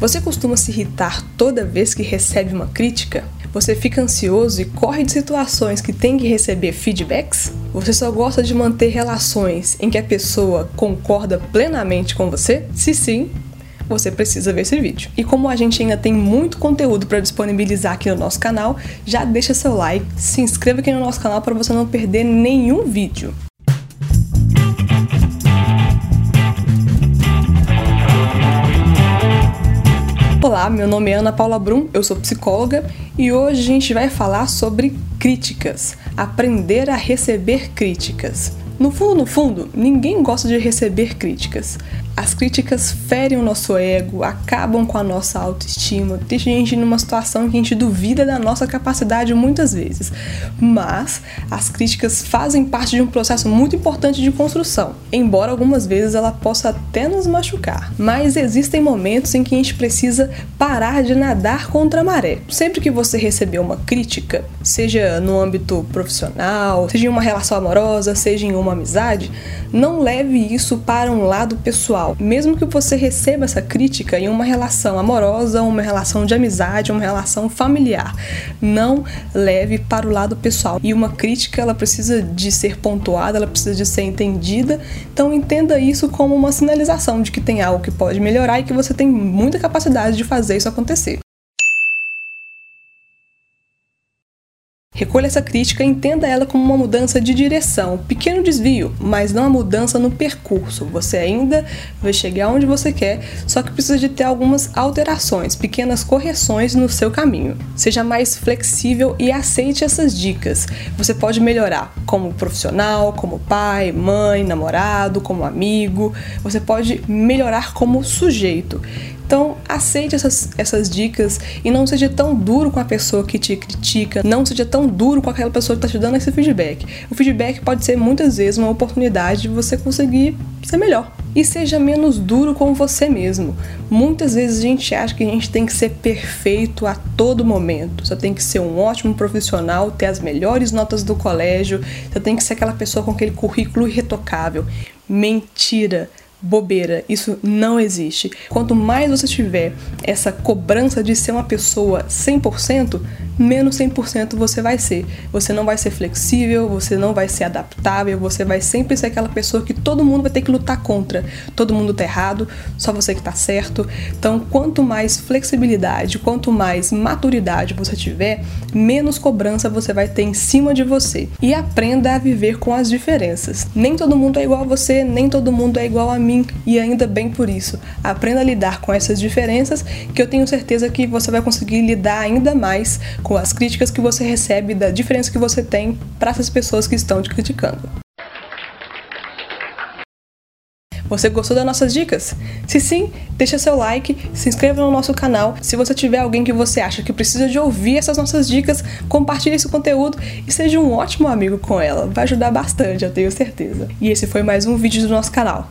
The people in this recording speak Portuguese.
Você costuma se irritar toda vez que recebe uma crítica? Você fica ansioso e corre de situações que tem que receber feedbacks? Você só gosta de manter relações em que a pessoa concorda plenamente com você? Se sim, você precisa ver esse vídeo. E como a gente ainda tem muito conteúdo para disponibilizar aqui no nosso canal, já deixa seu like, se inscreva aqui no nosso canal para você não perder nenhum vídeo. Olá, meu nome é Ana Paula Brum, eu sou psicóloga e hoje a gente vai falar sobre críticas, aprender a receber críticas. No fundo, no fundo, ninguém gosta de receber críticas. As críticas ferem o nosso ego, acabam com a nossa autoestima, deixam a gente numa situação que a gente duvida da nossa capacidade muitas vezes. Mas as críticas fazem parte de um processo muito importante de construção, embora algumas vezes ela possa até nos machucar. Mas existem momentos em que a gente precisa parar de nadar contra a maré. Sempre que você receber uma crítica, seja no âmbito profissional, seja em uma relação amorosa, seja em uma amizade, não leve isso para um lado pessoal mesmo que você receba essa crítica em uma relação amorosa, uma relação de amizade, uma relação familiar, não leve para o lado pessoal. E uma crítica, ela precisa de ser pontuada, ela precisa de ser entendida. Então entenda isso como uma sinalização de que tem algo que pode melhorar e que você tem muita capacidade de fazer isso acontecer. Recolha essa crítica e entenda ela como uma mudança de direção, um pequeno desvio, mas não a mudança no percurso. Você ainda vai chegar onde você quer, só que precisa de ter algumas alterações, pequenas correções no seu caminho. Seja mais flexível e aceite essas dicas. Você pode melhorar como profissional, como pai, mãe, namorado, como amigo. Você pode melhorar como sujeito. Então, aceite essas, essas dicas e não seja tão duro com a pessoa que te critica, não seja tão duro com aquela pessoa que está te dando esse feedback. O feedback pode ser muitas vezes uma oportunidade de você conseguir ser melhor. E seja menos duro com você mesmo. Muitas vezes a gente acha que a gente tem que ser perfeito a todo momento. Você tem que ser um ótimo profissional, ter as melhores notas do colégio, você tem que ser aquela pessoa com aquele currículo irretocável. Mentira! Bobeira, isso não existe. Quanto mais você tiver essa cobrança de ser uma pessoa 100%, menos 100% você vai ser. Você não vai ser flexível, você não vai ser adaptável, você vai sempre ser aquela pessoa que todo mundo vai ter que lutar contra. Todo mundo tá errado, só você que tá certo. Então, quanto mais flexibilidade, quanto mais maturidade você tiver, menos cobrança você vai ter em cima de você. E aprenda a viver com as diferenças. Nem todo mundo é igual a você, nem todo mundo é igual a mim, e ainda bem por isso. Aprenda a lidar com essas diferenças, que eu tenho certeza que você vai conseguir lidar ainda mais com as críticas que você recebe, da diferença que você tem para essas pessoas que estão te criticando. Você gostou das nossas dicas? Se sim, deixa seu like, se inscreva no nosso canal. Se você tiver alguém que você acha que precisa de ouvir essas nossas dicas, compartilhe esse conteúdo e seja um ótimo amigo com ela. Vai ajudar bastante, eu tenho certeza. E esse foi mais um vídeo do nosso canal.